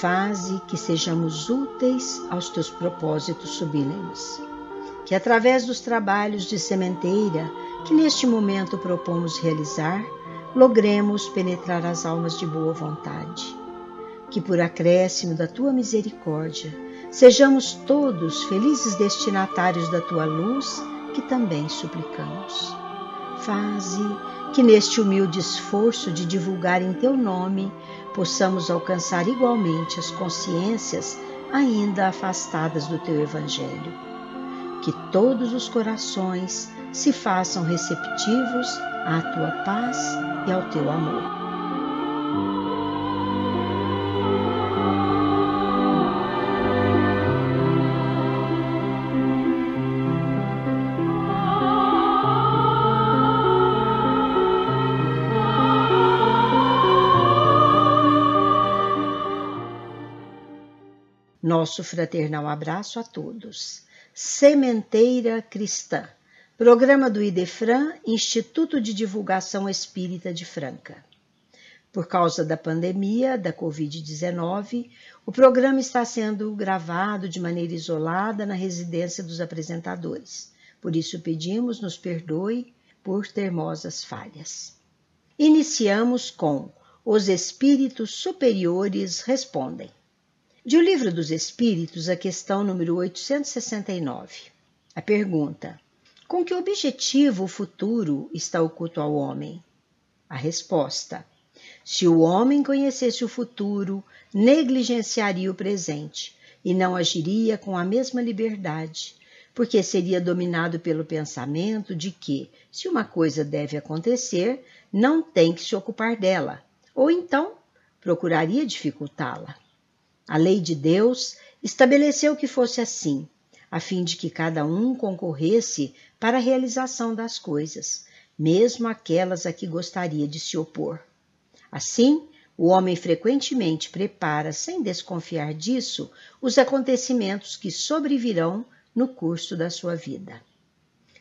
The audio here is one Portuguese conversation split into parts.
Faze que sejamos úteis aos teus propósitos sublimes. Que através dos trabalhos de sementeira que neste momento propomos realizar, logremos penetrar as almas de boa vontade. Que por acréscimo da tua misericórdia, sejamos todos felizes destinatários da tua luz, que também suplicamos. Faze que neste humilde esforço de divulgar em teu nome possamos alcançar igualmente as consciências ainda afastadas do teu evangelho. Que todos os corações se façam receptivos à tua paz e ao teu amor. Nosso fraternal abraço a todos. Sementeira Cristã, programa do IDEFRAN, Instituto de Divulgação Espírita de Franca. Por causa da pandemia da Covid-19, o programa está sendo gravado de maneira isolada na residência dos apresentadores. Por isso pedimos nos perdoe por termosas falhas. Iniciamos com Os Espíritos Superiores Respondem. De O Livro dos Espíritos, a questão número 869. A pergunta: Com que objetivo o futuro está oculto ao homem? A resposta: Se o homem conhecesse o futuro, negligenciaria o presente e não agiria com a mesma liberdade, porque seria dominado pelo pensamento de que, se uma coisa deve acontecer, não tem que se ocupar dela, ou então procuraria dificultá-la. A lei de Deus estabeleceu que fosse assim, a fim de que cada um concorresse para a realização das coisas, mesmo aquelas a que gostaria de se opor. Assim, o homem frequentemente prepara, sem desconfiar disso, os acontecimentos que sobrevirão no curso da sua vida.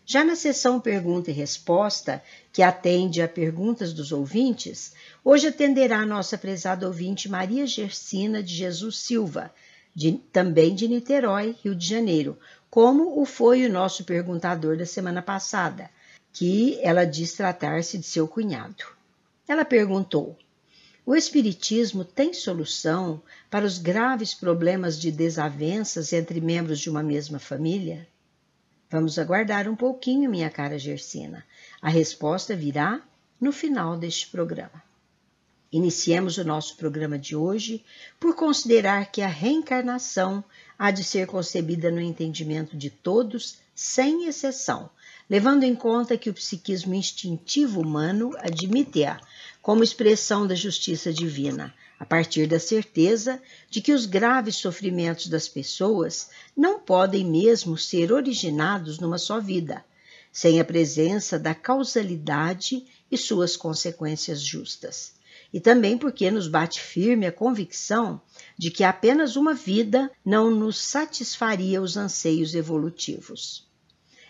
Já na sessão pergunta e resposta, que atende a perguntas dos ouvintes, hoje atenderá a nossa prezada ouvinte Maria Gersina de Jesus Silva, de, também de Niterói, Rio de Janeiro, como o foi o nosso perguntador da semana passada, que ela diz tratar-se de seu cunhado. Ela perguntou: O Espiritismo tem solução para os graves problemas de desavenças entre membros de uma mesma família? Vamos aguardar um pouquinho, minha cara Gersina. A resposta virá no final deste programa. Iniciemos o nosso programa de hoje por considerar que a reencarnação há de ser concebida no entendimento de todos, sem exceção, levando em conta que o psiquismo instintivo humano admite-a como expressão da justiça divina, a partir da certeza de que os graves sofrimentos das pessoas não podem mesmo ser originados numa só vida, sem a presença da causalidade e suas consequências justas. E também porque nos bate firme a convicção de que apenas uma vida não nos satisfaria os anseios evolutivos.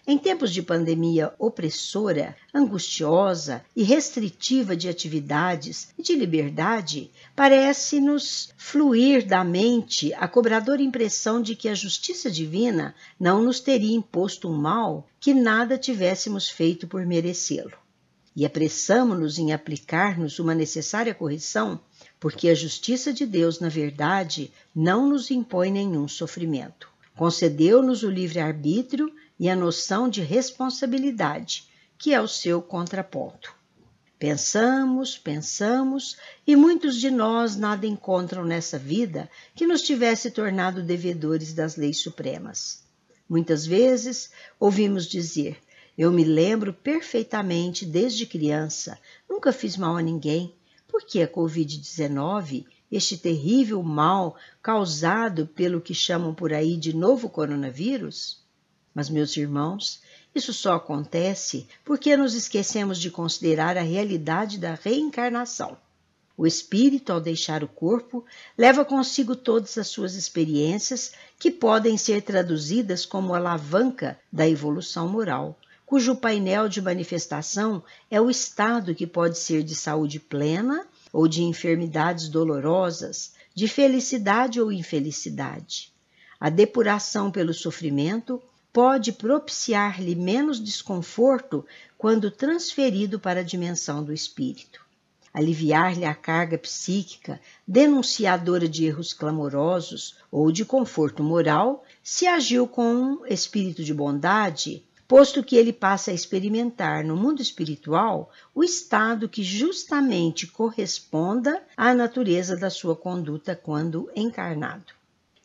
Em tempos de pandemia opressora, angustiosa e restritiva de atividades e de liberdade, parece-nos fluir da mente a cobradora impressão de que a justiça divina não nos teria imposto um mal que nada tivéssemos feito por merecê-lo. E apressamo-nos em aplicar-nos uma necessária correção, porque a justiça de Deus, na verdade, não nos impõe nenhum sofrimento. Concedeu-nos o livre-arbítrio e a noção de responsabilidade, que é o seu contraponto. Pensamos, pensamos, e muitos de nós nada encontram nessa vida que nos tivesse tornado devedores das leis supremas. Muitas vezes ouvimos dizer: Eu me lembro perfeitamente desde criança, nunca fiz mal a ninguém. Por que a Covid-19, este terrível mal causado pelo que chamam por aí de novo coronavírus? Mas, meus irmãos, isso só acontece porque nos esquecemos de considerar a realidade da reencarnação. O espírito, ao deixar o corpo, leva consigo todas as suas experiências que podem ser traduzidas como alavanca da evolução moral, cujo painel de manifestação é o estado que pode ser de saúde plena ou de enfermidades dolorosas, de felicidade ou infelicidade. A depuração pelo sofrimento pode propiciar-lhe menos desconforto quando transferido para a dimensão do espírito. Aliviar-lhe a carga psíquica denunciadora de erros clamorosos ou de conforto moral, se agiu com um espírito de bondade, posto que ele passa a experimentar no mundo espiritual o estado que justamente corresponda à natureza da sua conduta quando encarnado.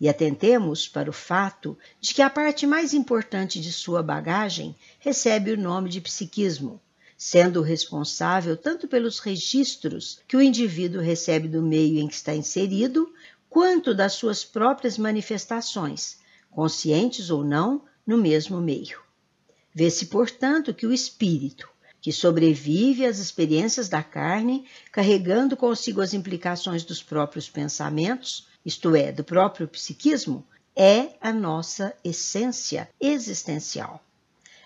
E atentemos para o fato de que a parte mais importante de sua bagagem recebe o nome de psiquismo, sendo responsável tanto pelos registros que o indivíduo recebe do meio em que está inserido, quanto das suas próprias manifestações, conscientes ou não, no mesmo meio. Vê-se, portanto, que o espírito, que sobrevive às experiências da carne, carregando consigo as implicações dos próprios pensamentos, isto é, do próprio psiquismo, é a nossa essência existencial.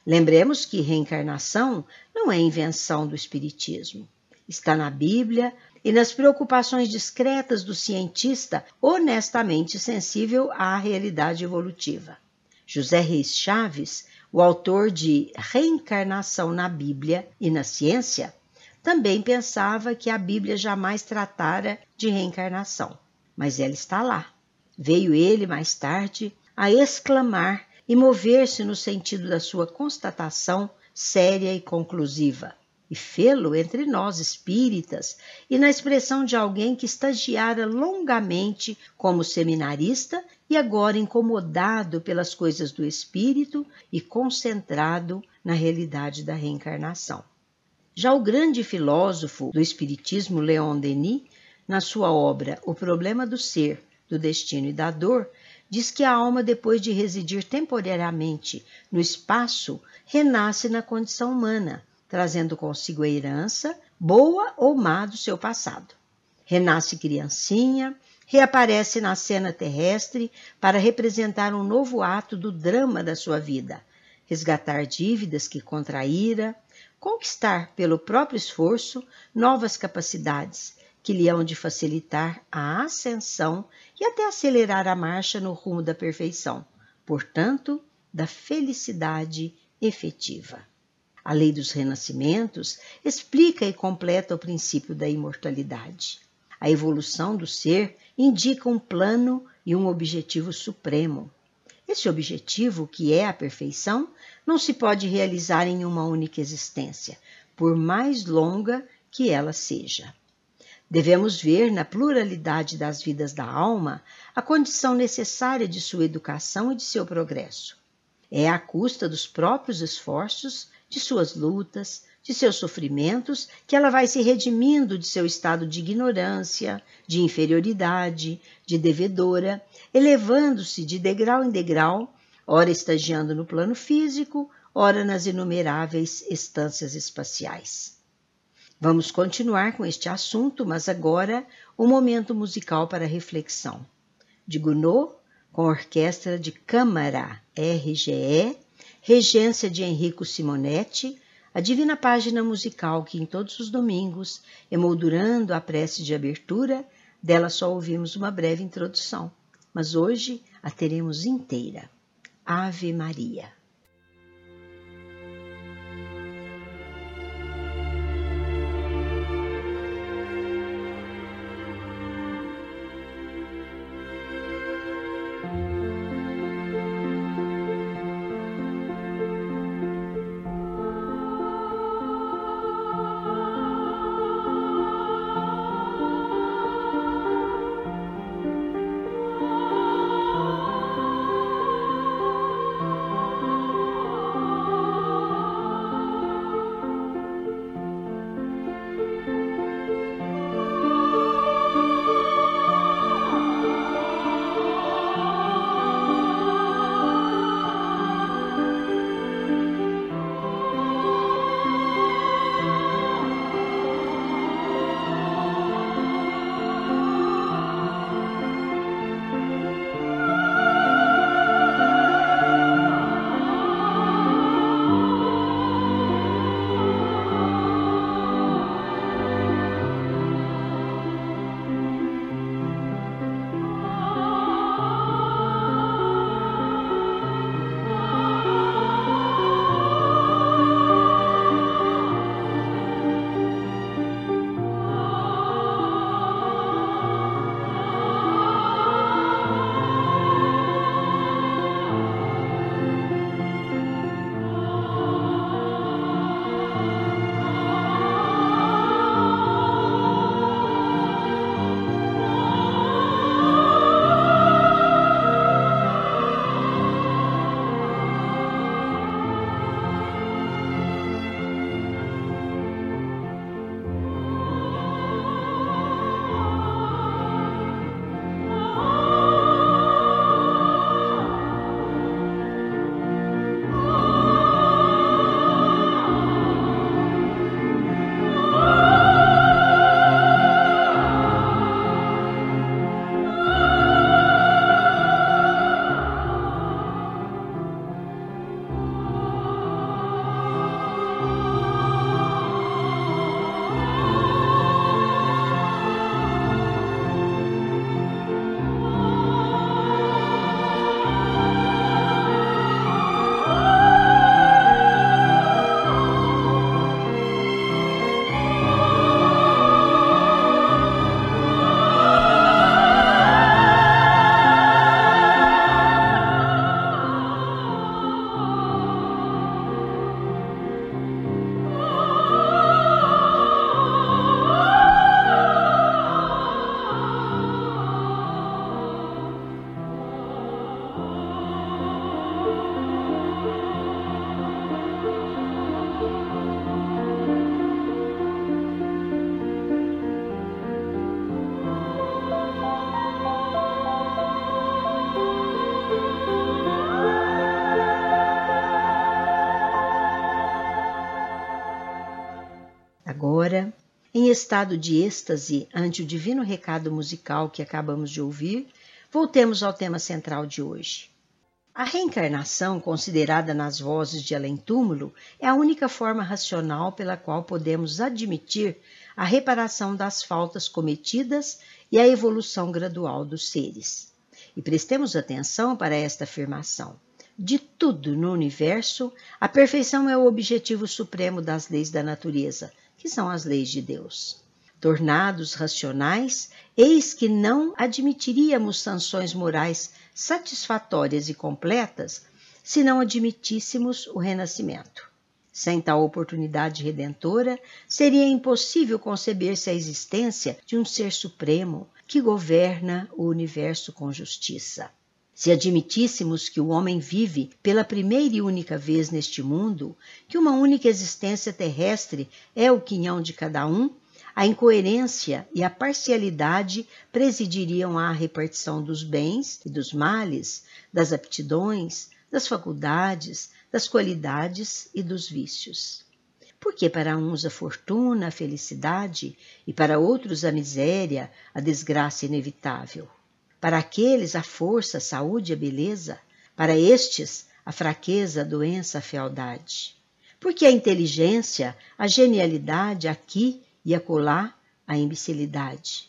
Lembremos que reencarnação não é invenção do Espiritismo. Está na Bíblia e nas preocupações discretas do cientista honestamente sensível à realidade evolutiva. José Reis Chaves, o autor de Reencarnação na Bíblia e na Ciência, também pensava que a Bíblia jamais tratara de reencarnação mas ela está lá. Veio ele mais tarde a exclamar e mover-se no sentido da sua constatação séria e conclusiva, e fê-lo entre nós espíritas e na expressão de alguém que estagiara longamente como seminarista e agora incomodado pelas coisas do espírito e concentrado na realidade da reencarnação. Já o grande filósofo do espiritismo Leon Denis na sua obra O Problema do Ser, do Destino e da Dor, diz que a alma, depois de residir temporariamente no espaço, renasce na condição humana, trazendo consigo a herança, boa ou má, do seu passado. Renasce criancinha, reaparece na cena terrestre para representar um novo ato do drama da sua vida, resgatar dívidas que contraíra, conquistar pelo próprio esforço novas capacidades, que lhe hão de facilitar a ascensão e até acelerar a marcha no rumo da perfeição, portanto, da felicidade efetiva. A lei dos renascimentos explica e completa o princípio da imortalidade. A evolução do ser indica um plano e um objetivo supremo. Esse objetivo, que é a perfeição, não se pode realizar em uma única existência, por mais longa que ela seja. Devemos ver na pluralidade das vidas da alma a condição necessária de sua educação e de seu progresso. É à custa dos próprios esforços, de suas lutas, de seus sofrimentos, que ela vai se redimindo de seu estado de ignorância, de inferioridade, de devedora, elevando-se de degrau em degrau, ora estagiando no plano físico, ora nas inumeráveis estâncias espaciais. Vamos continuar com este assunto, mas agora o um momento musical para reflexão. De Gounod, com orquestra de câmara RGE, regência de Henrico Simonetti, a divina página musical que em todos os domingos, emoldurando a prece de abertura, dela só ouvimos uma breve introdução, mas hoje a teremos inteira. Ave Maria. Em estado de êxtase ante o divino recado musical que acabamos de ouvir, voltemos ao tema central de hoje. A reencarnação, considerada nas vozes de além-túmulo, é a única forma racional pela qual podemos admitir a reparação das faltas cometidas e a evolução gradual dos seres. E prestemos atenção para esta afirmação. De tudo no universo, a perfeição é o objetivo supremo das leis da natureza, que são as leis de Deus. Tornados racionais, eis que não admitiríamos sanções morais satisfatórias e completas se não admitíssemos o renascimento. Sem tal oportunidade redentora, seria impossível conceber-se a existência de um ser supremo que governa o universo com justiça. Se admitíssemos que o homem vive pela primeira e única vez neste mundo, que uma única existência terrestre é o quinhão de cada um, a incoerência e a parcialidade presidiriam à repartição dos bens e dos males, das aptidões, das faculdades, das qualidades e dos vícios. Porque para uns a fortuna, a felicidade, e para outros a miséria, a desgraça inevitável. Para aqueles a força, a saúde, a beleza, para estes a fraqueza, a doença, a fealdade. Porque a inteligência, a genialidade aqui e acolá a imbecilidade.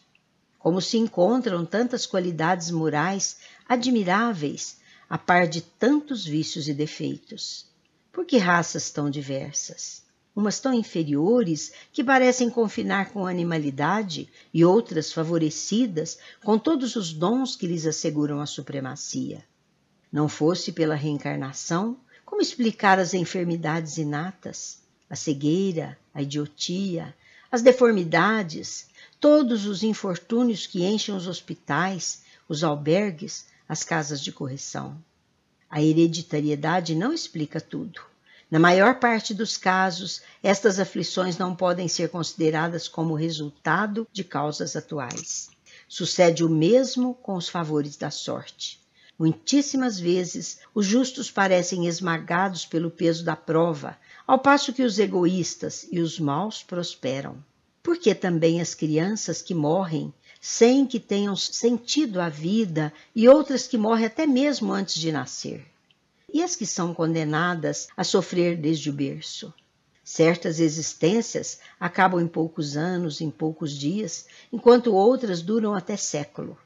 Como se encontram tantas qualidades morais admiráveis a par de tantos vícios e defeitos? Por que raças tão diversas? Umas tão inferiores que parecem confinar com animalidade e outras favorecidas com todos os dons que lhes asseguram a supremacia. Não fosse pela reencarnação, como explicar as enfermidades inatas, a cegueira, a idiotia, as deformidades, todos os infortúnios que enchem os hospitais, os albergues, as casas de correção. A hereditariedade não explica tudo. Na maior parte dos casos, estas aflições não podem ser consideradas como resultado de causas atuais. Sucede o mesmo com os favores da sorte. Muitíssimas vezes, os justos parecem esmagados pelo peso da prova, ao passo que os egoístas e os maus prosperam. Porque também as crianças que morrem sem que tenham sentido a vida e outras que morrem até mesmo antes de nascer. E as que são condenadas a sofrer desde o berço. Certas existências acabam em poucos anos, em poucos dias, enquanto outras duram até século.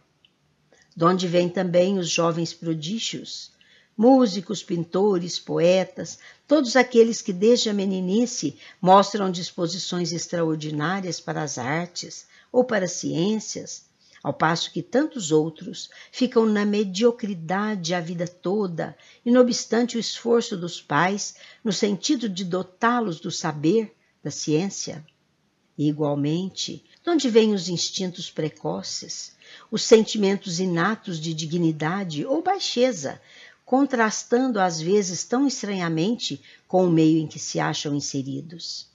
Donde vêm também os jovens prodígios, músicos, pintores, poetas, todos aqueles que desde a meninice mostram disposições extraordinárias para as artes ou para as ciências, ao passo que tantos outros ficam na mediocridade a vida toda, e não obstante o esforço dos pais no sentido de dotá-los do saber, da ciência. E, igualmente, de onde vêm os instintos precoces, os sentimentos inatos de dignidade ou baixeza, contrastando às vezes tão estranhamente com o meio em que se acham inseridos.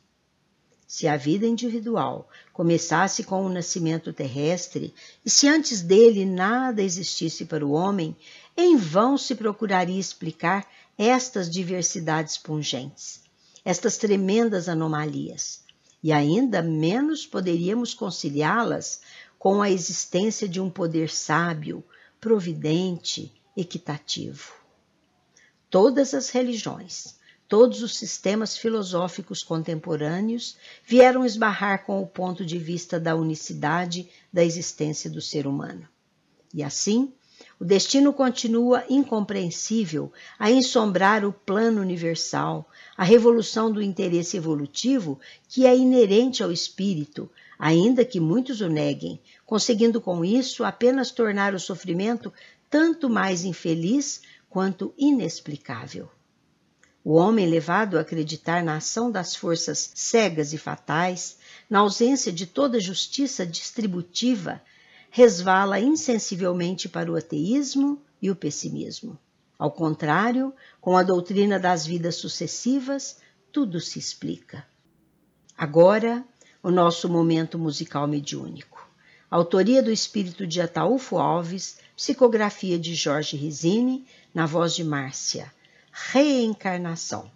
Se a vida individual começasse com o nascimento terrestre, e se antes dele nada existisse para o homem, em vão se procuraria explicar estas diversidades pungentes, estas tremendas anomalias, e ainda menos poderíamos conciliá-las com a existência de um poder sábio, providente, equitativo. Todas as religiões, todos os sistemas filosóficos contemporâneos vieram esbarrar com o ponto de vista da unicidade da existência do ser humano. E assim, o destino continua incompreensível a ensombrar o plano universal, a revolução do interesse evolutivo que é inerente ao espírito, ainda que muitos o neguem, conseguindo com isso apenas tornar o sofrimento tanto mais infeliz quanto inexplicável. O homem levado a acreditar na ação das forças cegas e fatais, na ausência de toda justiça distributiva, resvala insensivelmente para o ateísmo e o pessimismo. Ao contrário, com a doutrina das vidas sucessivas, tudo se explica. Agora, o nosso momento musical mediúnico. Autoria do espírito de Ataúfo Alves, psicografia de Jorge Risini, na voz de Márcia. Reencarnação.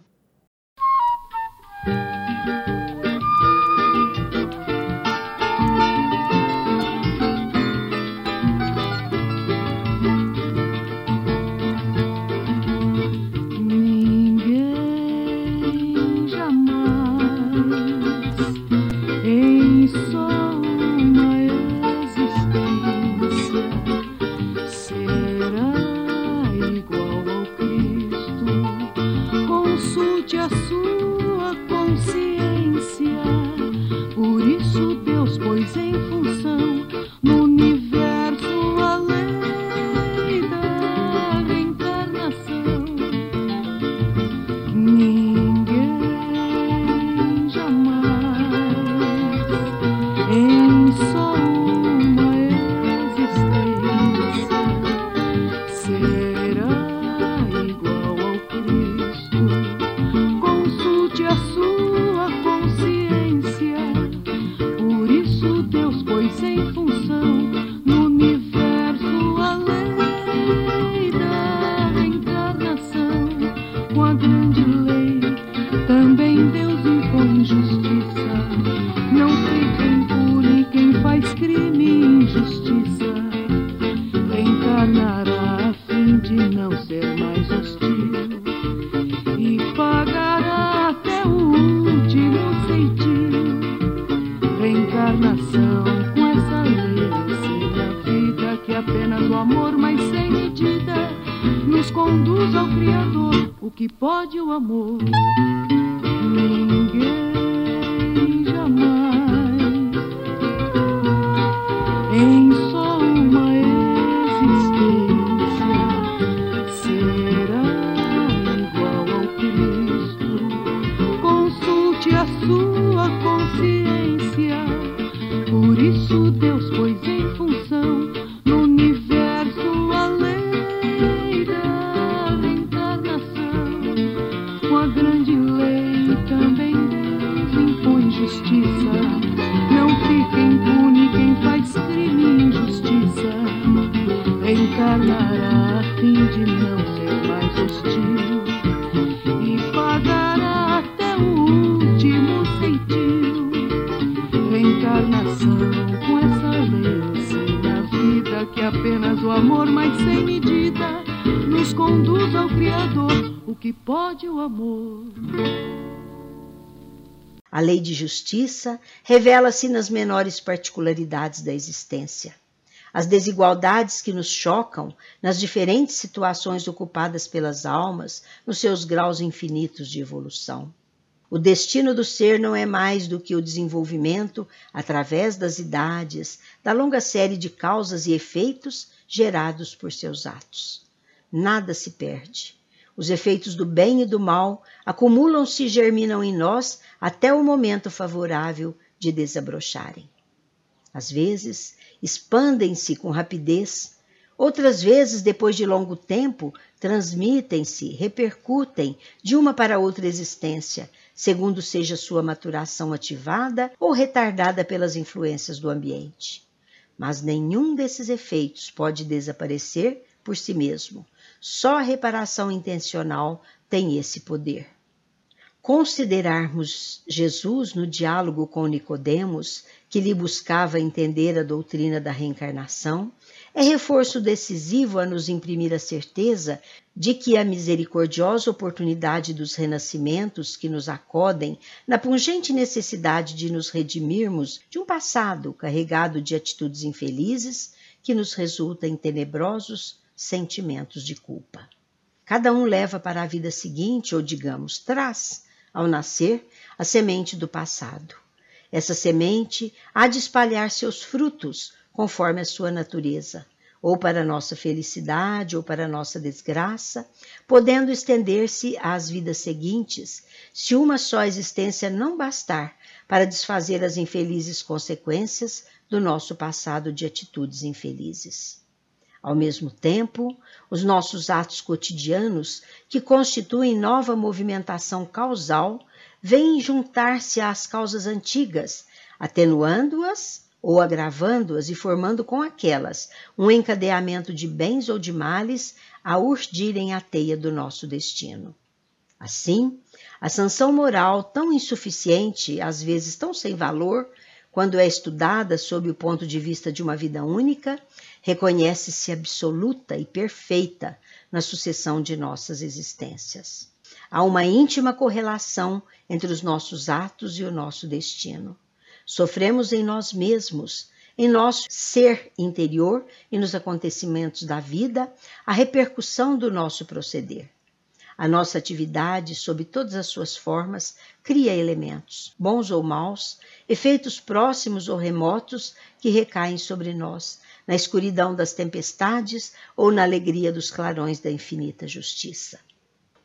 A lei de justiça revela-se nas menores particularidades da existência. As desigualdades que nos chocam nas diferentes situações ocupadas pelas almas, nos seus graus infinitos de evolução. O destino do ser não é mais do que o desenvolvimento, através das idades, da longa série de causas e efeitos gerados por seus atos. Nada se perde. Os efeitos do bem e do mal acumulam-se e germinam em nós até o momento favorável de desabrocharem. Às vezes, expandem-se com rapidez, outras vezes, depois de longo tempo, transmitem-se, repercutem de uma para outra existência, segundo seja sua maturação ativada ou retardada pelas influências do ambiente. Mas nenhum desses efeitos pode desaparecer por si mesmo. Só a reparação intencional tem esse poder. Considerarmos Jesus no diálogo com Nicodemos, que lhe buscava entender a doutrina da reencarnação, é reforço decisivo a nos imprimir a certeza de que a misericordiosa oportunidade dos renascimentos que nos acodem na pungente necessidade de nos redimirmos de um passado carregado de atitudes infelizes que nos resulta em tenebrosos sentimentos de culpa. Cada um leva para a vida seguinte, ou digamos, traz ao nascer, a semente do passado. Essa semente há de espalhar seus frutos conforme a sua natureza, ou para nossa felicidade ou para nossa desgraça, podendo estender-se às vidas seguintes, se uma só existência não bastar para desfazer as infelizes consequências do nosso passado de atitudes infelizes. Ao mesmo tempo, os nossos atos cotidianos, que constituem nova movimentação causal, vêm juntar-se às causas antigas, atenuando-as ou agravando-as e formando com aquelas um encadeamento de bens ou de males a urdirem a teia do nosso destino. Assim, a sanção moral, tão insuficiente, às vezes tão sem valor, quando é estudada sob o ponto de vista de uma vida única, reconhece-se absoluta e perfeita na sucessão de nossas existências. Há uma íntima correlação entre os nossos atos e o nosso destino. Sofremos em nós mesmos, em nosso ser interior e nos acontecimentos da vida, a repercussão do nosso proceder. A nossa atividade, sob todas as suas formas, cria elementos, bons ou maus, efeitos próximos ou remotos que recaem sobre nós, na escuridão das tempestades ou na alegria dos clarões da infinita justiça.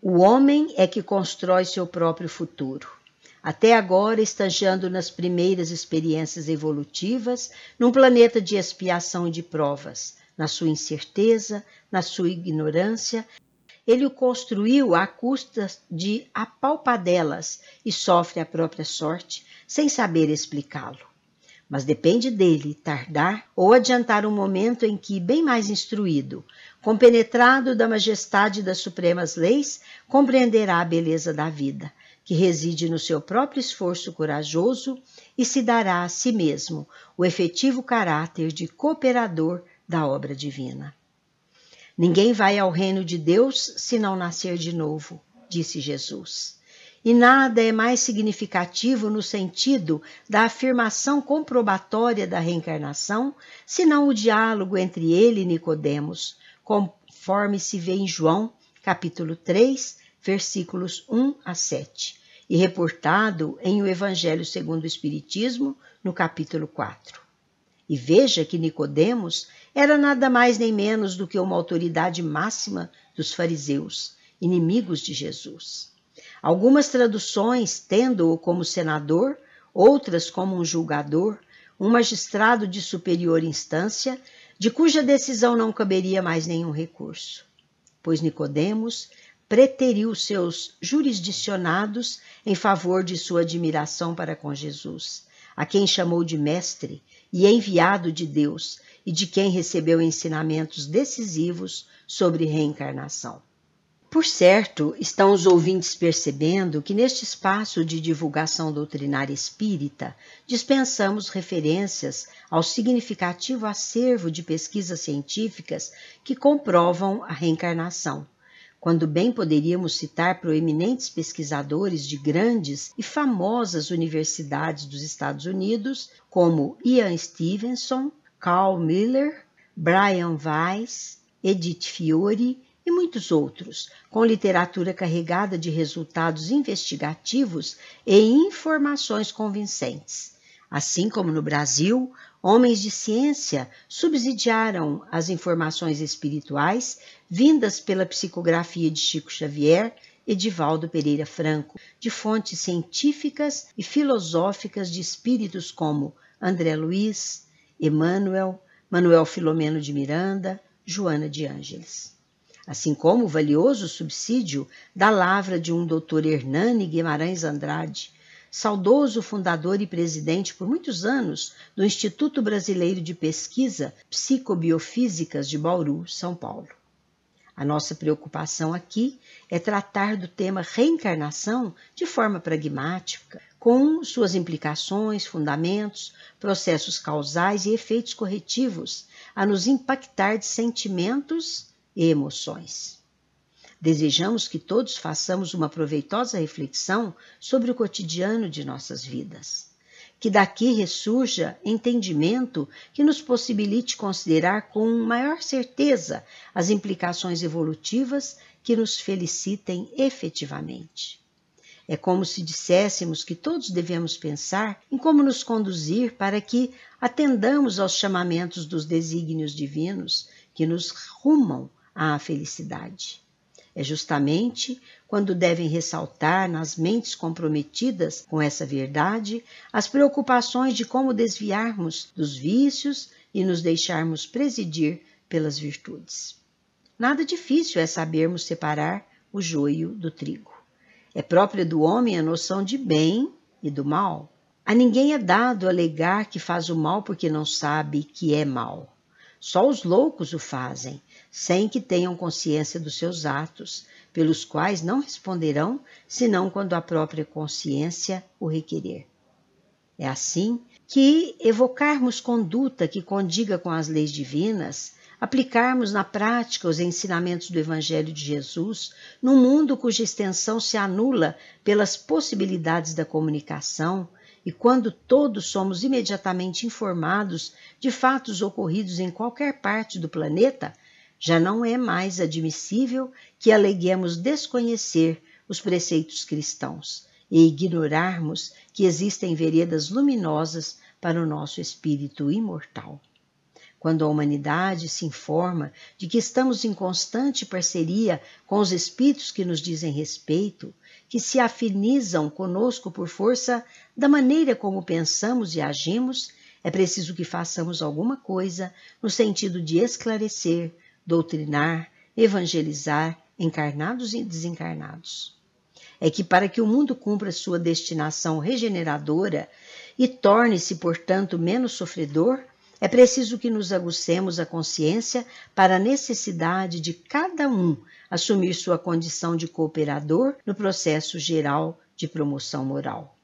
O homem é que constrói seu próprio futuro. Até agora, estagiando nas primeiras experiências evolutivas, num planeta de expiação e de provas, na sua incerteza, na sua ignorância ele o construiu à custa de apalpadelas e sofre a própria sorte, sem saber explicá-lo. Mas depende dele tardar ou adiantar um momento em que, bem mais instruído, compenetrado da majestade das supremas leis, compreenderá a beleza da vida, que reside no seu próprio esforço corajoso e se dará a si mesmo o efetivo caráter de cooperador da obra divina. Ninguém vai ao reino de Deus se não nascer de novo, disse Jesus. E nada é mais significativo no sentido da afirmação comprobatória da reencarnação, senão o diálogo entre ele e Nicodemos, conforme se vê em João, capítulo 3, versículos 1 a 7, e reportado em O Evangelho segundo o Espiritismo, no capítulo 4. E veja que Nicodemos era nada mais nem menos do que uma autoridade máxima dos fariseus, inimigos de Jesus. Algumas traduções tendo-o como senador, outras como um julgador, um magistrado de superior instância, de cuja decisão não caberia mais nenhum recurso. Pois Nicodemos preteriu seus jurisdicionados em favor de sua admiração para com Jesus, a quem chamou de mestre e enviado de Deus, e de quem recebeu ensinamentos decisivos sobre reencarnação. Por certo, estão os ouvintes percebendo que neste espaço de divulgação doutrinária espírita dispensamos referências ao significativo acervo de pesquisas científicas que comprovam a reencarnação, quando bem poderíamos citar proeminentes pesquisadores de grandes e famosas universidades dos Estados Unidos, como Ian Stevenson, Carl Miller, Brian Weiss, Edith Fiore e muitos outros, com literatura carregada de resultados investigativos e informações convincentes. Assim como no Brasil, homens de ciência subsidiaram as informações espirituais vindas pela psicografia de Chico Xavier e de Valdo Pereira Franco, de fontes científicas e filosóficas de espíritos como André Luiz, Emmanuel, Manuel Filomeno de Miranda, Joana de Ângeles. Assim como o valioso subsídio da lavra de um doutor Hernani Guimarães Andrade, saudoso fundador e presidente por muitos anos do Instituto Brasileiro de Pesquisa Psicobiofísicas de Bauru, São Paulo. A nossa preocupação aqui é tratar do tema reencarnação de forma pragmática, com suas implicações, fundamentos, processos causais e efeitos corretivos, a nos impactar de sentimentos e emoções. Desejamos que todos façamos uma proveitosa reflexão sobre o cotidiano de nossas vidas. Que daqui ressurja entendimento que nos possibilite considerar com maior certeza as implicações evolutivas que nos felicitem efetivamente. É como se disséssemos que todos devemos pensar em como nos conduzir para que atendamos aos chamamentos dos desígnios divinos que nos rumam à felicidade. É justamente quando devem ressaltar nas mentes comprometidas com essa verdade as preocupações de como desviarmos dos vícios e nos deixarmos presidir pelas virtudes. Nada difícil é sabermos separar o joio do trigo. É própria do homem a noção de bem e do mal. A ninguém é dado alegar que faz o mal porque não sabe que é mal. Só os loucos o fazem, sem que tenham consciência dos seus atos, pelos quais não responderão senão quando a própria consciência o requerer. É assim que evocarmos conduta que condiga com as leis divinas aplicarmos na prática os ensinamentos do Evangelho de Jesus num mundo cuja extensão se anula pelas possibilidades da comunicação e quando todos somos imediatamente informados de fatos ocorridos em qualquer parte do planeta, Já não é mais admissível que aleguemos desconhecer os preceitos cristãos e ignorarmos que existem veredas luminosas para o nosso espírito imortal. Quando a humanidade se informa de que estamos em constante parceria com os espíritos que nos dizem respeito, que se afinizam conosco por força da maneira como pensamos e agimos, é preciso que façamos alguma coisa no sentido de esclarecer, doutrinar, evangelizar encarnados e desencarnados. É que para que o mundo cumpra sua destinação regeneradora e torne-se, portanto, menos sofredor, é preciso que nos agucemos a consciência para a necessidade de cada um assumir sua condição de cooperador no processo geral de promoção moral.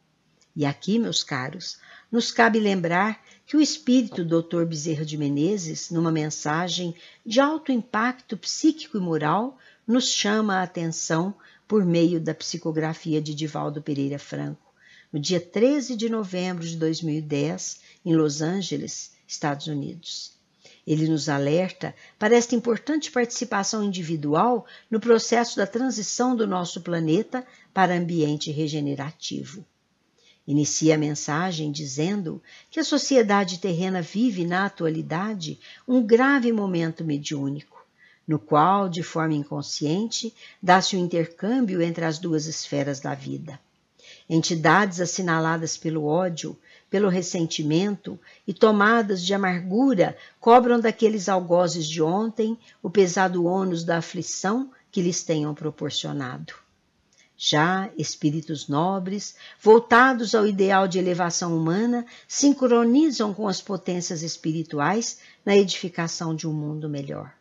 E aqui, meus caros, nos cabe lembrar que o espírito Dr. Bezerra de Menezes, numa mensagem de alto impacto psíquico e moral, nos chama a atenção por meio da psicografia de Divaldo Pereira Franco, no dia 13 de novembro de 2010, em Los Angeles, Estados Unidos. Ele nos alerta para esta importante participação individual no processo da transição do nosso planeta para ambiente regenerativo. Inicia a mensagem dizendo que a sociedade terrena vive, na atualidade, um grave momento mediúnico, no qual, de forma inconsciente, dá-se o um intercâmbio entre as duas esferas da vida. Entidades assinaladas pelo ódio, pelo ressentimento e tomadas de amargura cobram daqueles algozes de ontem o pesado ônus da aflição que lhes tenham proporcionado. Já espíritos nobres, voltados ao ideal de elevação humana, sincronizam com as potências espirituais na edificação de um mundo melhor.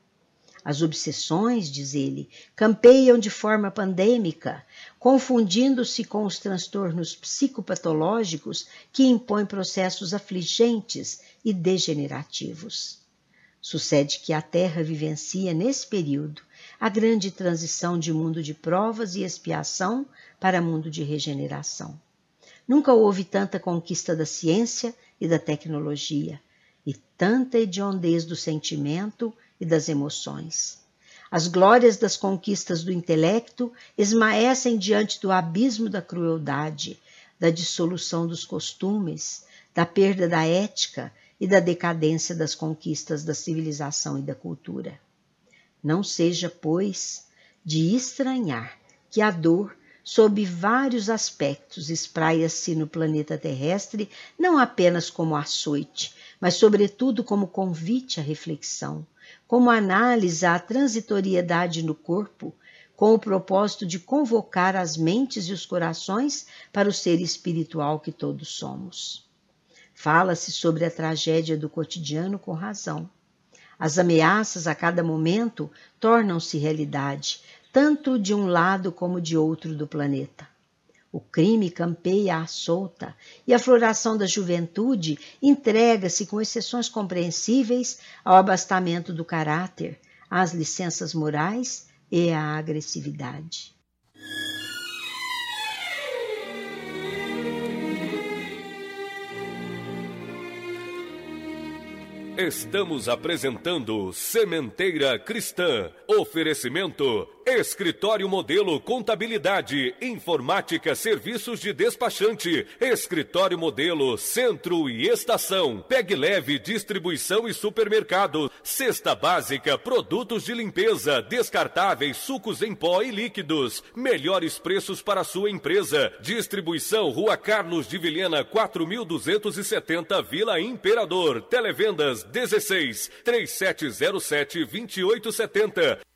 As obsessões, diz ele, campeiam de forma pandêmica, confundindo-se com os transtornos psicopatológicos que impõem processos afligentes e degenerativos. Sucede que a Terra vivencia nesse período a grande transição de mundo de provas e expiação para mundo de regeneração. Nunca houve tanta conquista da ciência e da tecnologia, e tanta hediondez do sentimento e das emoções. As glórias das conquistas do intelecto esmaecem diante do abismo da crueldade, da dissolução dos costumes, da perda da ética e da decadência das conquistas da civilização e da cultura. Não seja, pois, de estranhar que a dor, sob vários aspectos, espraia-se no planeta terrestre não apenas como açoite, mas, sobretudo, como convite à reflexão, como análise à transitoriedade no corpo, com o propósito de convocar as mentes e os corações para o ser espiritual que todos somos. Fala-se sobre a tragédia do cotidiano com razão. As ameaças a cada momento tornam-se realidade, tanto de um lado como de outro do planeta. O crime campeia à solta e a floração da juventude entrega-se, com exceções compreensíveis, ao abastamento do caráter, às licenças morais e à agressividade. Estamos apresentando Sementeira Cristã. Oferecimento Escritório Modelo Contabilidade, Informática, Serviços de Despachante, Escritório Modelo Centro e Estação, Peg Leve Distribuição e Supermercado, Cesta Básica, Produtos de Limpeza, Descartáveis, Sucos em Pó e Líquidos, melhores preços para sua empresa, Distribuição Rua Carlos de Vilhena 4270 Vila Imperador, Televendas 16 3707 2870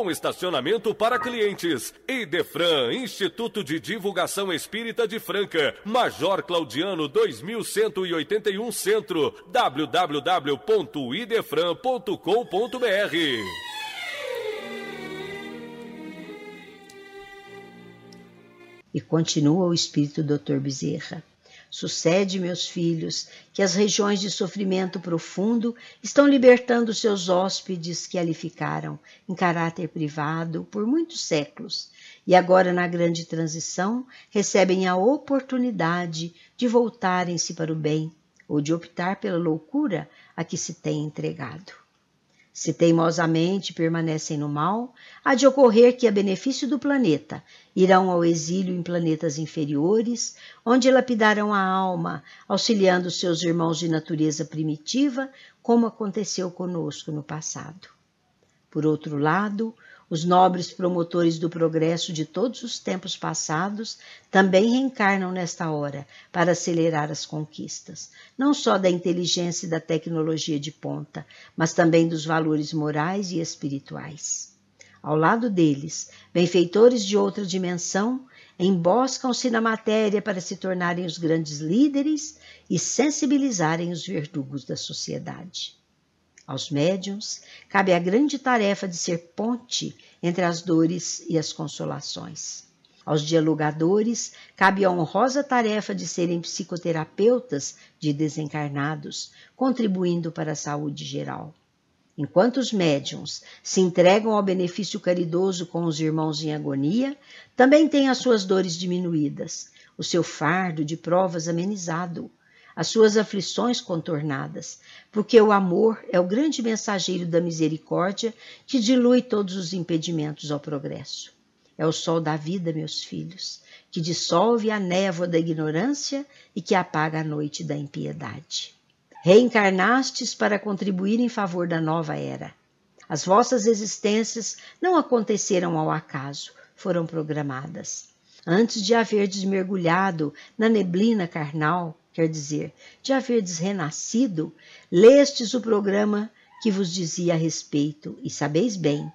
Com estacionamento para clientes. Idefran, Instituto de Divulgação Espírita de Franca, Major Claudiano 2181 Centro, www.idefran.com.br. E continua o espírito Dr. Bezerra. Sucede, meus filhos, que as regiões de sofrimento profundo estão libertando seus hóspedes que ali ficaram, em caráter privado, por muitos séculos, e agora, na grande transição, recebem a oportunidade de voltarem-se para o bem ou de optar pela loucura a que se têm entregado. Se teimosamente permanecem no mal, há de ocorrer que, a benefício do planeta, irão ao exílio em planetas inferiores, onde lapidarão a alma, auxiliando seus irmãos de natureza primitiva, como aconteceu conosco no passado. Por outro lado, os nobres promotores do progresso de todos os tempos passados também reencarnam nesta hora para acelerar as conquistas, não só da inteligência e da tecnologia de ponta, mas também dos valores morais e espirituais. Ao lado deles, benfeitores de outra dimensão emboscam-se na matéria para se tornarem os grandes líderes e sensibilizarem os verdugos da sociedade. Aos médiums cabe a grande tarefa de ser ponte entre as dores e as consolações. Aos dialogadores cabe a honrosa tarefa de serem psicoterapeutas de desencarnados, contribuindo para a saúde geral. Enquanto os médiums se entregam ao benefício caridoso com os irmãos em agonia, também têm as suas dores diminuídas, o seu fardo de provas amenizado, as suas aflições contornadas, porque o amor é o grande mensageiro da misericórdia que dilui todos os impedimentos ao progresso. É o sol da vida, meus filhos, que dissolve a névoa da ignorância e que apaga a noite da impiedade. Reencarnastes para contribuir em favor da nova era. As vossas existências não aconteceram ao acaso, foram programadas. Antes de haverdes mergulhado na neblina carnal, quer dizer, de haverdes renascido, lestes o programa que vos dizia a respeito, e sabeis bem,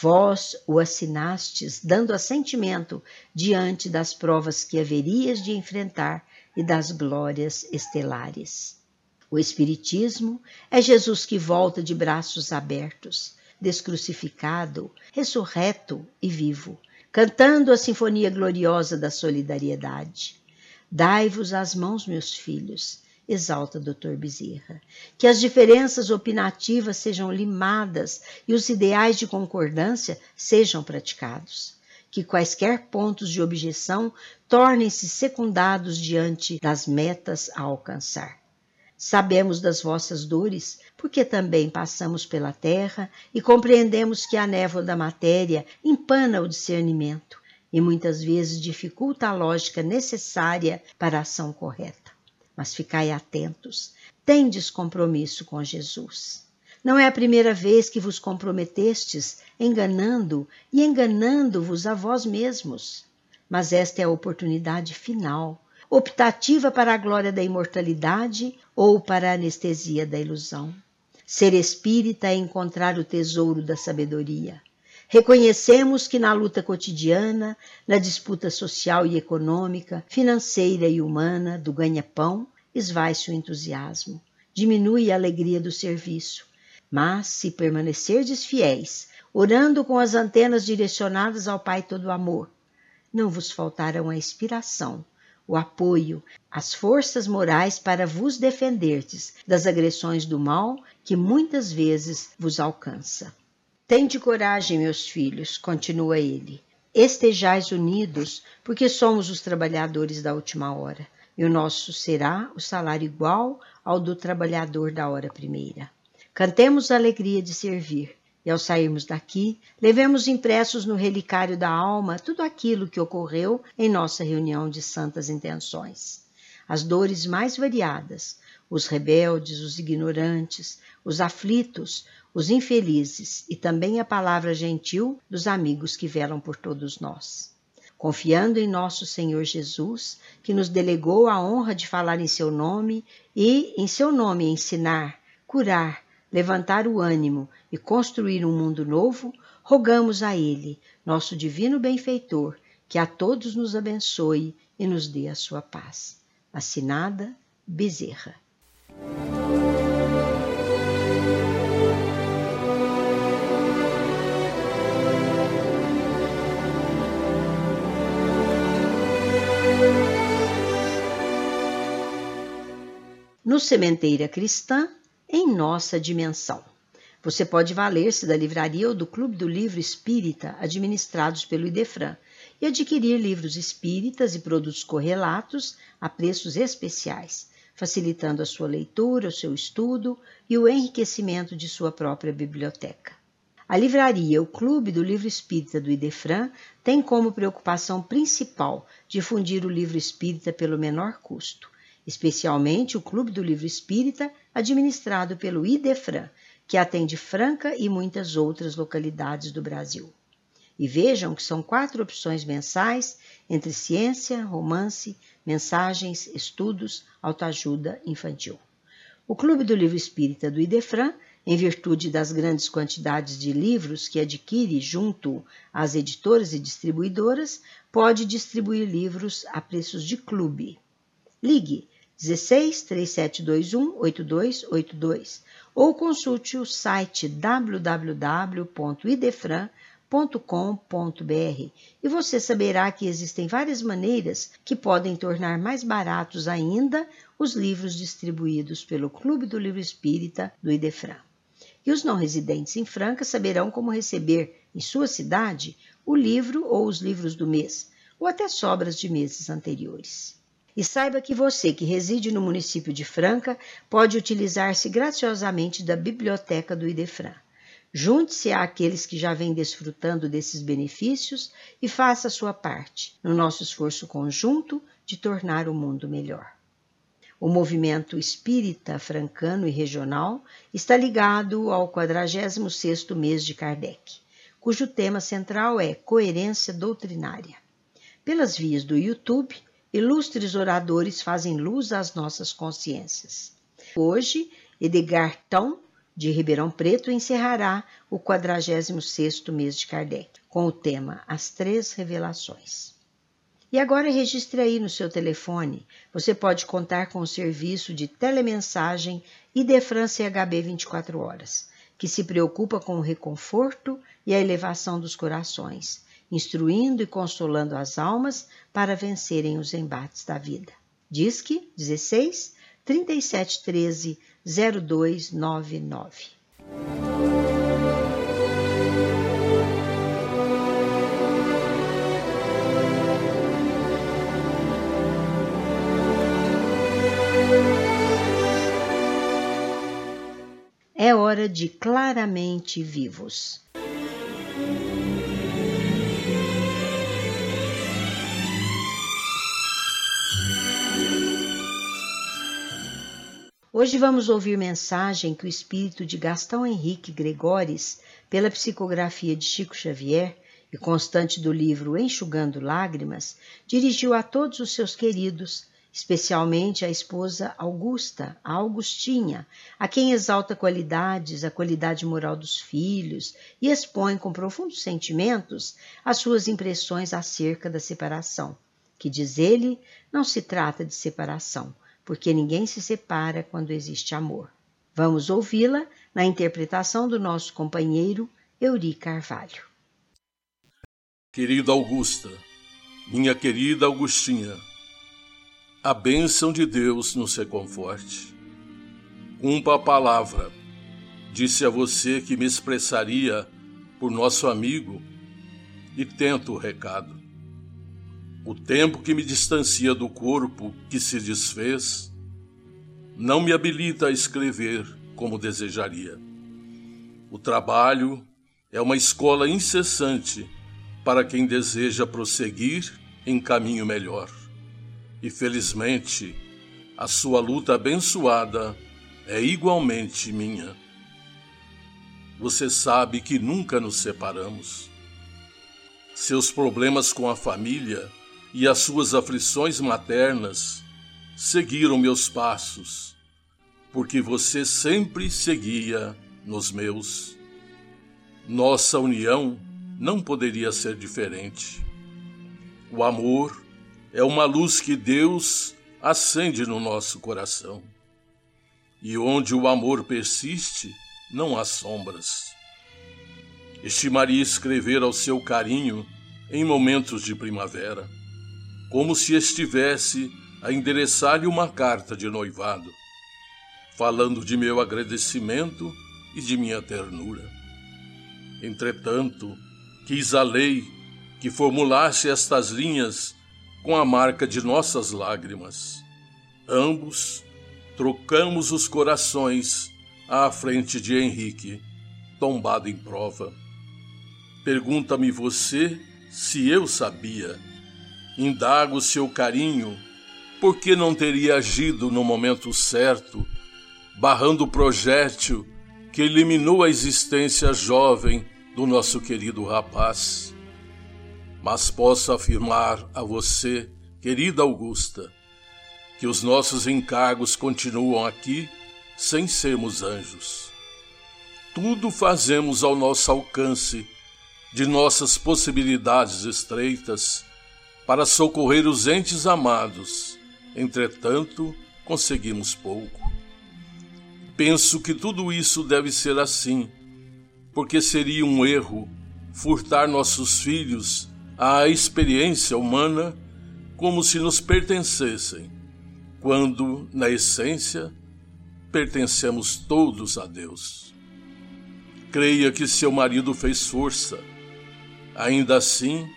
vós o assinastes, dando assentimento diante das provas que haverias de enfrentar e das glórias estelares. O Espiritismo é Jesus que volta de braços abertos, descrucificado, ressurreto e vivo, cantando a sinfonia gloriosa da solidariedade. Dai-vos as mãos, meus filhos, exalta Dr. Bezerra. Que as diferenças opinativas sejam limadas e os ideais de concordância sejam praticados. Que quaisquer pontos de objeção tornem-se secundados diante das metas a alcançar. Sabemos das vossas dores, porque também passamos pela terra e compreendemos que a névoa da matéria empana o discernimento e muitas vezes dificulta a lógica necessária para a ação correta. Mas ficai atentos, tendes compromisso com Jesus. Não é a primeira vez que vos comprometestes enganando e enganando-vos a vós mesmos. Mas esta é a oportunidade final, optativa para a glória da imortalidade ou para a anestesia da ilusão. Ser espírita é encontrar o tesouro da sabedoria. Reconhecemos que na luta cotidiana, na disputa social e econômica, financeira e humana do ganha-pão, esvai-se o entusiasmo, diminui a alegria do serviço. Mas, se permanecerdes fiéis, orando com as antenas direcionadas ao Pai todo amor, não vos faltarão a inspiração, o apoio, as forças morais para vos defenderdes das agressões do mal que muitas vezes vos alcança. Tende coragem, meus filhos, continua ele. Estejais unidos, porque somos os trabalhadores da última hora, e o nosso será o salário igual ao do trabalhador da hora primeira. Cantemos a alegria de servir, e ao sairmos daqui, levemos impressos no relicário da alma tudo aquilo que ocorreu em nossa reunião de santas intenções. As dores mais variadas, os rebeldes, os ignorantes, os aflitos, os infelizes e também a palavra gentil dos amigos que velam por todos nós. Confiando em nosso Senhor Jesus, que nos delegou a honra de falar em seu nome e, em seu nome, ensinar, curar, levantar o ânimo e construir um mundo novo, rogamos a Ele, nosso divino benfeitor, que a todos nos abençoe e nos dê a sua paz. Assinada Bezerra. No Sementeira Cristã, em nossa dimensão. Você pode valer-se da livraria ou do Clube do Livro Espírita, administrados pelo Idefran, e adquirir livros espíritas e produtos correlatos a preços especiais, facilitando a sua leitura, o seu estudo e o enriquecimento de sua própria biblioteca. A livraria, o Clube do Livro Espírita do Idefran, tem como preocupação principal difundir o livro espírita pelo menor custo, especialmente o Clube do Livro Espírita, administrado pelo IDEFRAN, que atende Franca e muitas outras localidades do Brasil. E vejam que são quatro opções mensais entre ciência, romance, mensagens, estudos, autoajuda infantil. O Clube do Livro Espírita do IDEFRAN, em virtude das grandes quantidades de livros que adquire junto às editoras e distribuidoras, pode distribuir livros a preços de clube. Ligue 16 3721 8282 ou consulte o site www.idefran.com.br e você saberá que existem várias maneiras que podem tornar mais baratos ainda os livros distribuídos pelo Clube do Livro Espírita do Idefran. E os não residentes em Franca saberão como receber em sua cidade o livro ou os livros do mês, ou até sobras de meses anteriores. E saiba que você que reside no município de Franca pode utilizar-se graciosamente da biblioteca do Idefran. Junte-se àqueles que já vêm desfrutando desses benefícios e faça a sua parte no nosso esforço conjunto de tornar o mundo melhor. O movimento espírita francano e regional está ligado ao 46º mês de Kardec, cujo tema central é coerência doutrinária. Pelas vias do YouTube, ilustres oradores fazem luz às nossas consciências. Hoje, Edgar Tão, de Ribeirão Preto, encerrará o 46º mês de Kardec, com o tema As Três Revelações. E agora registre aí no seu telefone. Você pode contar com o serviço de telemensagem Idefran CHB 24 horas, que se preocupa com o reconforto e a elevação dos corações instruindo e consolando as almas para vencerem os embates da vida. Disque 16 3713 0299. É hora de claramente vivos. Hoje vamos ouvir mensagem que o espírito de Gastão Henrique Gregores, pela psicografia de Chico Xavier e constante do livro Enxugando Lágrimas, dirigiu a todos os seus queridos, especialmente à esposa Augusta, a Augustinha, a quem exalta qualidades, a qualidade moral dos filhos e expõe com profundos sentimentos as suas impressões acerca da separação, que diz ele, não se trata de separação, porque ninguém se separa quando existe amor. Vamos ouvi-la na interpretação do nosso companheiro Euri Carvalho. Querida Augusta, minha querida Augustinha, a bênção de Deus nos reconforte. Cumpra a palavra. Disse a você que me expressaria por nosso amigo e tento o recado. O tempo que me distancia do corpo que se desfez não me habilita a escrever como desejaria. O trabalho é uma escola incessante para quem deseja prosseguir em caminho melhor. E felizmente, a sua luta abençoada é igualmente minha. Você sabe que nunca nos separamos. Seus problemas com a família e as suas aflições maternas seguiram meus passos, porque você sempre seguia nos meus. Nossa união não poderia ser diferente. O amor é uma luz que Deus acende no nosso coração. E onde o amor persiste, não há sombras. Estimaria escrever ao seu carinho em momentos de primavera, como se estivesse a endereçar-lhe uma carta de noivado, falando de meu agradecimento e de minha ternura. Entretanto, quis a lei que formulasse estas linhas com a marca de nossas lágrimas. Ambos trocamos os corações à frente de Henrique, tombado em prova. Pergunta-me você se eu sabia. Indago seu carinho, por que não teria agido no momento certo, barrando o projétil que eliminou a existência jovem do nosso querido rapaz. Mas posso afirmar a você, querida Augusta, que os nossos encargos continuam aqui sem sermos anjos. Tudo fazemos ao nosso alcance, de nossas possibilidades estreitas, para socorrer os entes amados. Entretanto, conseguimos pouco. Penso que tudo isso deve ser assim, porque seria um erro furtar nossos filhos à experiência humana como se nos pertencessem, quando, na essência, pertencemos todos a Deus. Creia que seu marido fez força. Ainda assim,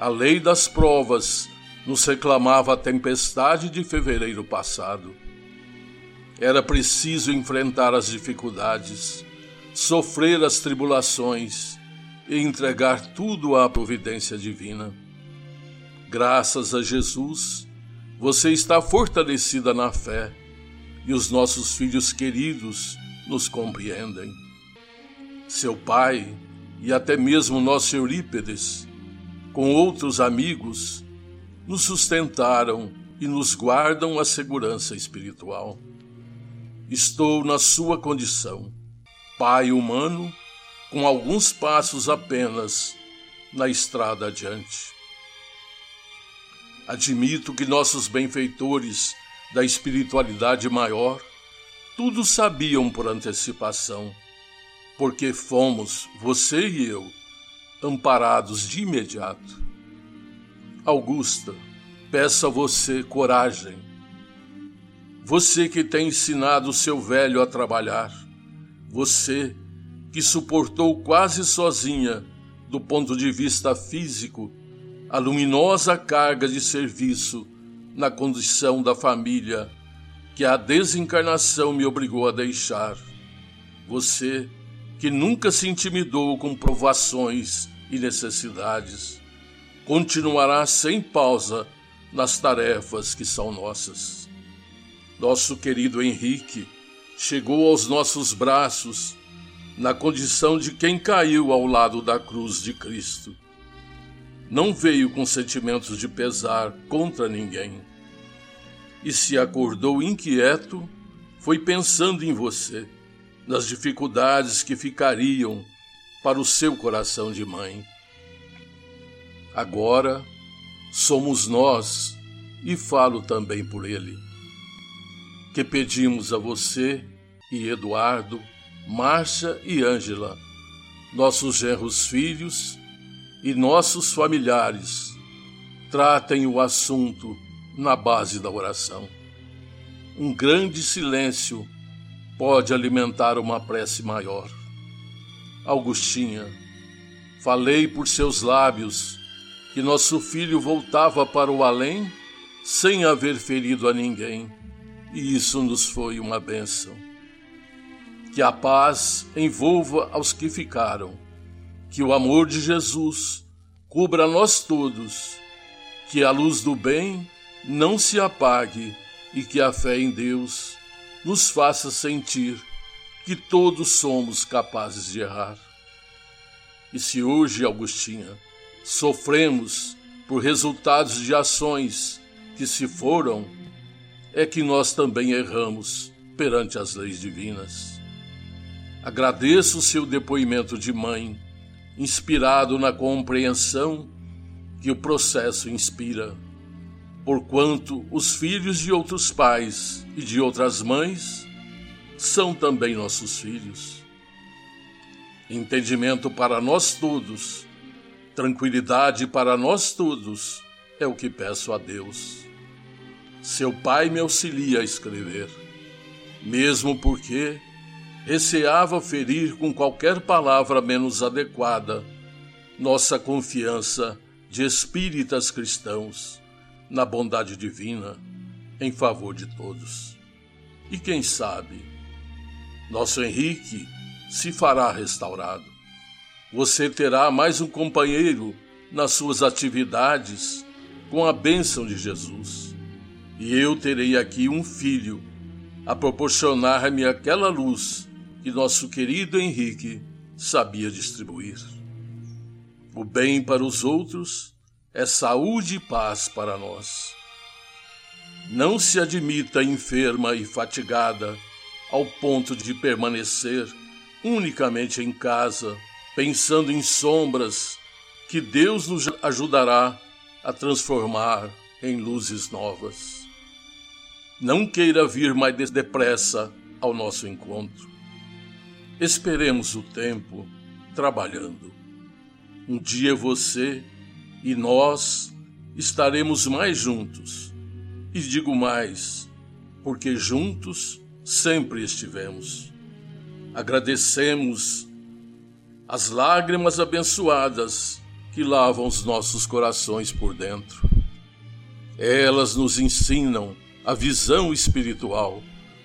a lei das provas nos reclamava a tempestade de fevereiro passado. Era preciso enfrentar as dificuldades, sofrer as tribulações e entregar tudo à providência divina. Graças a Jesus, você está fortalecida na fé e os nossos filhos queridos nos compreendem. Seu pai e até mesmo nosso Eurípedes, com outros amigos, nos sustentaram e nos guardam a segurança espiritual. Estou na sua condição, pai humano, com alguns passos apenas na estrada adiante. Admito que nossos benfeitores da espiritualidade maior, tudo sabiam por antecipação, porque fomos, você e eu, amparados de imediato. Augusta, peço a você coragem. Você que tem ensinado seu velho a trabalhar, você que suportou quase sozinha, do ponto de vista físico, a luminosa carga de serviço na condição da família que a desencarnação me obrigou a deixar. Você, que nunca se intimidou com provações e necessidades, continuará sem pausa nas tarefas que são nossas. Nosso querido Henrique chegou aos nossos braços na condição de quem caiu ao lado da cruz de Cristo. Não veio com sentimentos de pesar contra ninguém e se acordou inquieto, foi pensando em você, nas dificuldades que ficariam para o seu coração de mãe. Agora somos nós, e falo também por ele, que pedimos a você e Eduardo, Márcia e Ângela, nossos genros filhos e nossos familiares, tratem o assunto na base da oração. Um grande silêncio pode alimentar uma prece maior. Augustinha, falei por seus lábios que nosso filho voltava para o além sem haver ferido a ninguém, e isso nos foi uma bênção. Que a paz envolva aos que ficaram, que o amor de Jesus cubra nós todos, que a luz do bem não se apague e que a fé em Deus nos faça sentir que todos somos capazes de errar. E se hoje, Augustinha, sofremos por resultados de ações que se foram, é que nós também erramos perante as leis divinas. Agradeço o seu depoimento de mãe, inspirado na compreensão que o processo inspira, porquanto os filhos de outros pais e de outras mães são também nossos filhos. Entendimento para nós todos, tranquilidade para nós todos é o que peço a Deus. Seu pai me auxilia a escrever, mesmo porque receava ferir com qualquer palavra menos adequada nossa confiança de espíritas cristãos na bondade divina em favor de todos. E quem sabe, nosso Henrique se fará restaurado. Você terá mais um companheiro nas suas atividades com a bênção de Jesus. E eu terei aqui um filho a proporcionar-me aquela luz que nosso querido Henrique sabia distribuir. O bem para os outros é saúde e paz para nós. Não se admita enferma e fatigada ao ponto de permanecer unicamente em casa, pensando em sombras que Deus nos ajudará a transformar em luzes novas. Não queira vir mais depressa ao nosso encontro. Esperemos o tempo trabalhando. Um dia você e nós estaremos mais juntos. E digo mais, porque juntos sempre estivemos. Agradecemos as lágrimas abençoadas que lavam os nossos corações por dentro. Elas nos ensinam a visão espiritual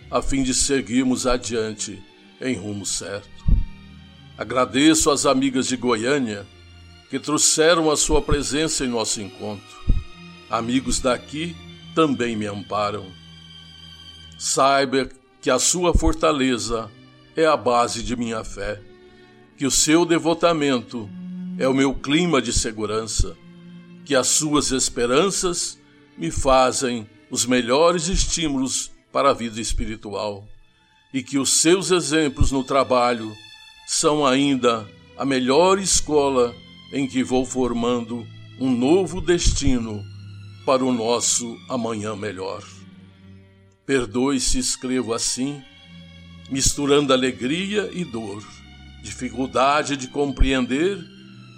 a fim de seguirmos adiante em rumo certo. Agradeço às amigas de Goiânia que trouxeram a sua presença em nosso encontro. Amigos daqui também me amparam. Saiba que a sua fortaleza é a base de minha fé, que o seu devotamento é o meu clima de segurança, que as suas esperanças me fazem os melhores estímulos para a vida espiritual e que os seus exemplos no trabalho são ainda a melhor escola em que vou formando um novo destino para o nosso amanhã melhor. Perdoe se escrevo assim, misturando alegria e dor, dificuldade de compreender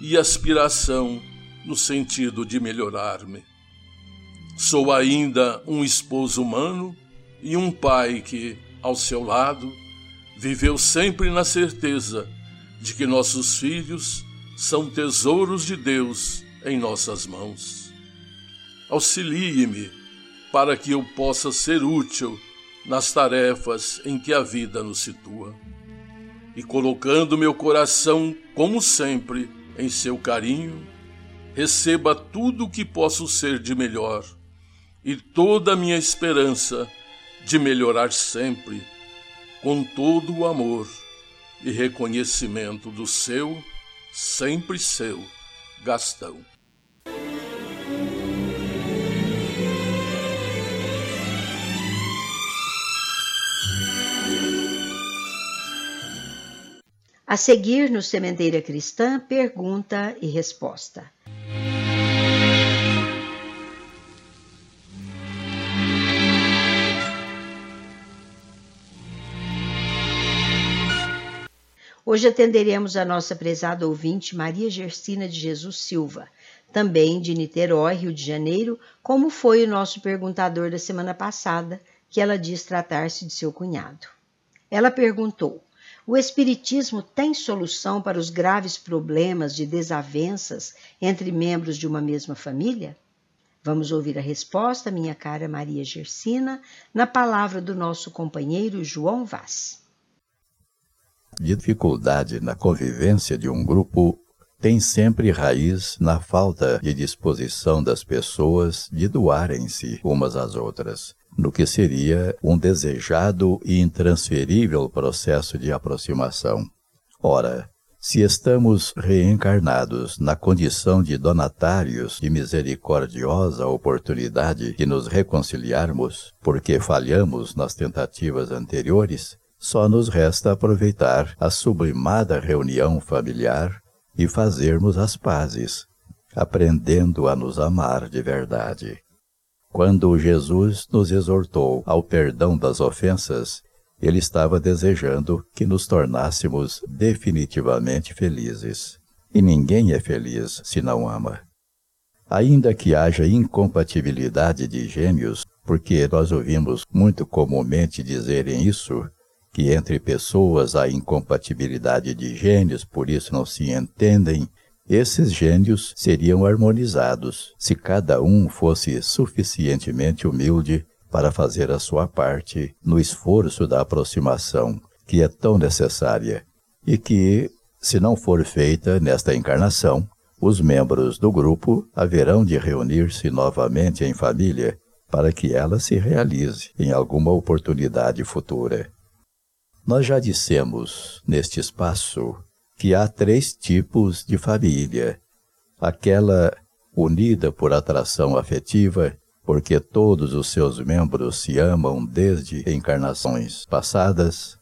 e aspiração no sentido de melhorar-me. Sou ainda um esposo humano e um pai que, ao seu lado, viveu sempre na certeza de que nossos filhos são tesouros de Deus em nossas mãos. Auxilie-me para que eu possa ser útil nas tarefas em que a vida nos situa. E colocando meu coração, como sempre, em seu carinho, receba tudo o que posso ser de melhor e toda a minha esperança de melhorar sempre, com todo o amor e reconhecimento do seu, sempre seu, Gastão. A seguir, no Sementeira Cristã, pergunta e resposta. Hoje atenderemos a nossa prezada ouvinte Maria Gersina de Jesus Silva, também de Niterói, Rio de Janeiro, como foi o nosso perguntador da semana passada, que ela diz tratar-se de seu cunhado. Ela perguntou: O Espiritismo tem solução para os graves problemas de desavenças entre membros de uma mesma família? Vamos ouvir a resposta, minha cara Maria Gersina, na palavra do nosso companheiro João Vaz dificuldade na convivência de um grupo tem sempre raiz na falta de disposição das pessoas de doarem-se umas às outras, no que seria um desejado e intransferível processo de aproximação. Ora, se estamos reencarnados na condição de donatários de misericordiosa oportunidade de nos reconciliarmos, porque falhamos nas tentativas anteriores, só nos resta aproveitar a sublimada reunião familiar e fazermos as pazes, aprendendo a nos amar de verdade. Quando Jesus nos exortou ao perdão das ofensas, ele estava desejando que nos tornássemos definitivamente felizes. E ninguém é feliz se não ama. Ainda que haja incompatibilidade de gêmeos, porque nós ouvimos muito comumente dizerem isso, que entre pessoas há incompatibilidade de gênios, por isso não se entendem, esses gênios seriam harmonizados se cada um fosse suficientemente humilde para fazer a sua parte no esforço da aproximação que é tão necessária e que, se não for feita nesta encarnação, os membros do grupo haverão de reunir-se novamente em família para que ela se realize em alguma oportunidade futura. Nós já dissemos neste espaço que há três tipos de família: aquela unida por atração afetiva, porque todos os seus membros se amam desde encarnações passadas,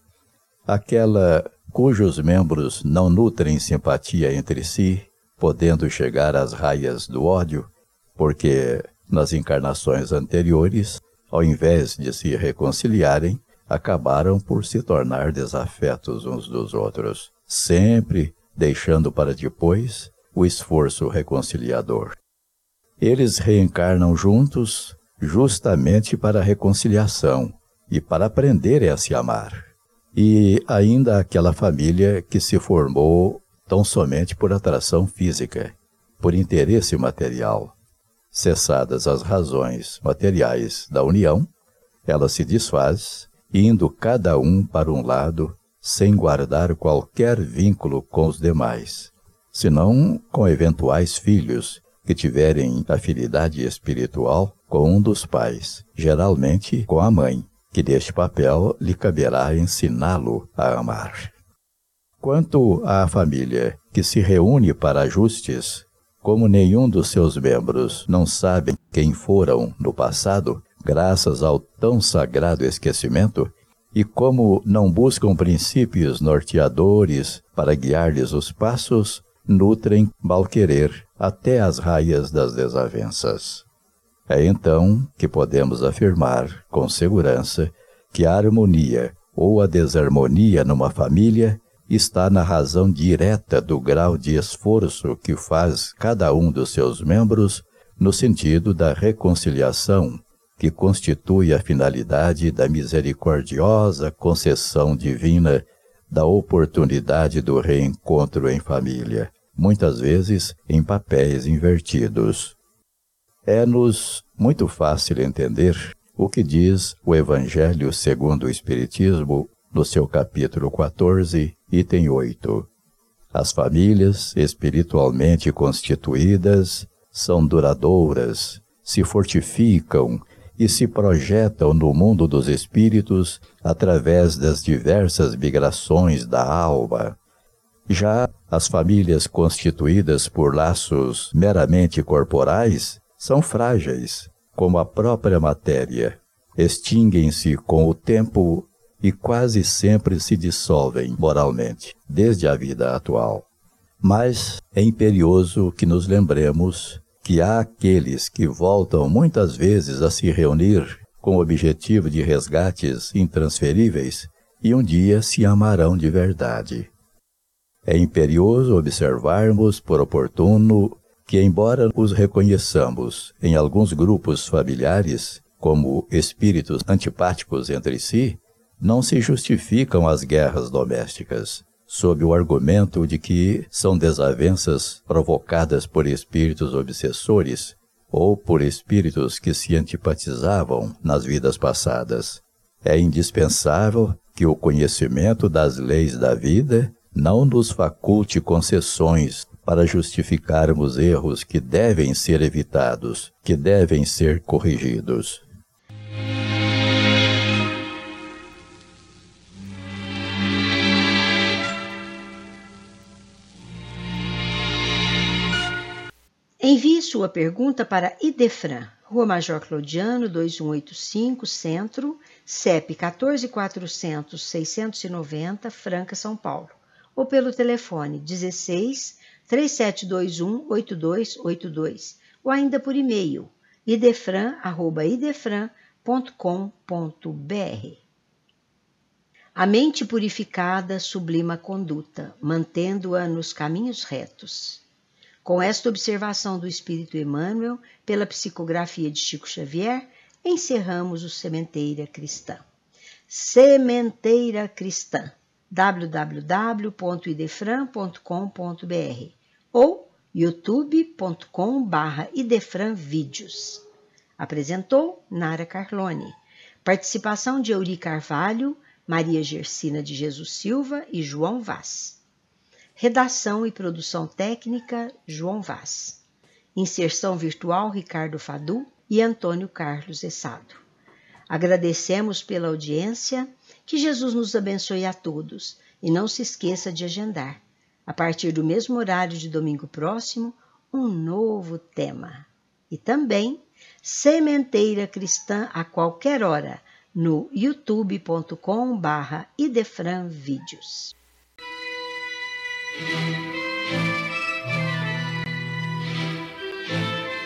aquela cujos membros não nutrem simpatia entre si, podendo chegar às raias do ódio, porque nas encarnações anteriores, ao invés de se reconciliarem, acabaram por se tornar desafetos uns dos outros, sempre deixando para depois o esforço reconciliador. Eles reencarnam juntos justamente para a reconciliação e para aprenderem a se amar. E ainda aquela família que se formou tão somente por atração física, por interesse material. Cessadas as razões materiais da união, ela se desfaz, indo cada um para um lado, sem guardar qualquer vínculo com os demais, senão com eventuais filhos que tiverem afinidade espiritual com um dos pais, geralmente com a mãe, que deste papel lhe caberá ensiná-lo a amar. Quanto à família que se reúne para ajustes, como nenhum dos seus membros não sabem quem foram no passado, graças ao tão sagrado esquecimento, e como não buscam princípios norteadores para guiar-lhes os passos, nutrem malquerer até as raias das desavenças. É então que podemos afirmar, com segurança, que a harmonia ou a desarmonia numa família está na razão direta do grau de esforço que faz cada um dos seus membros no sentido da reconciliação, que constitui a finalidade da misericordiosa concessão divina da oportunidade do reencontro em família muitas vezes em papéis invertidos. É-nos muito fácil entender o que diz o Evangelho segundo o Espiritismo no seu capítulo 14, item 8. As famílias espiritualmente constituídas são duradouras, se fortificam e se projetam no mundo dos espíritos através das diversas migrações da alma. Já as famílias constituídas por laços meramente corporais são frágeis, como a própria matéria. Extinguem-se com o tempo e quase sempre se dissolvem moralmente, desde a vida atual. Mas é imperioso que nos lembremos que há aqueles que voltam muitas vezes a se reunir com o objetivo de resgates intransferíveis e um dia se amarão de verdade. É imperioso observarmos por oportuno que, embora os reconheçamos em alguns grupos familiares como espíritos antipáticos entre si, não se justificam as guerras domésticas, sob o argumento de que são desavenças provocadas por espíritos obsessores ou por espíritos que se antipatizavam nas vidas passadas. É indispensável que o conhecimento das leis da vida não nos faculte concessões para justificarmos erros que devem ser evitados, que devem ser corrigidos. Envie sua pergunta para Idefran, Rua Major Claudiano, 2185, Centro, CEP 14400 690, Franca, São Paulo, ou pelo telefone 16 3721 8282, ou ainda por e-mail idefran@idefran.com.br. A mente purificada sublima a conduta, mantendo-a nos caminhos retos. Com esta observação do Espírito Emmanuel, pela psicografia de Chico Xavier, encerramos o Sementeira Cristã. Sementeira Cristã www.idefran.com.br ou youtube.com.br idefranvídeos. Apresentou Nara Carlone. Participação de Euri Carvalho, Maria Gersina de Jesus Silva e João Vaz. Redação e produção técnica João Vaz. Inserção virtual Ricardo Fadu e Antônio Carlos Essado. Agradecemos pela audiência, que Jesus nos abençoe a todos e não se esqueça de agendar, a partir do mesmo horário de domingo próximo, um novo tema. E também Sementeira Cristã a qualquer hora no youtube.com/idefranvídeos. Música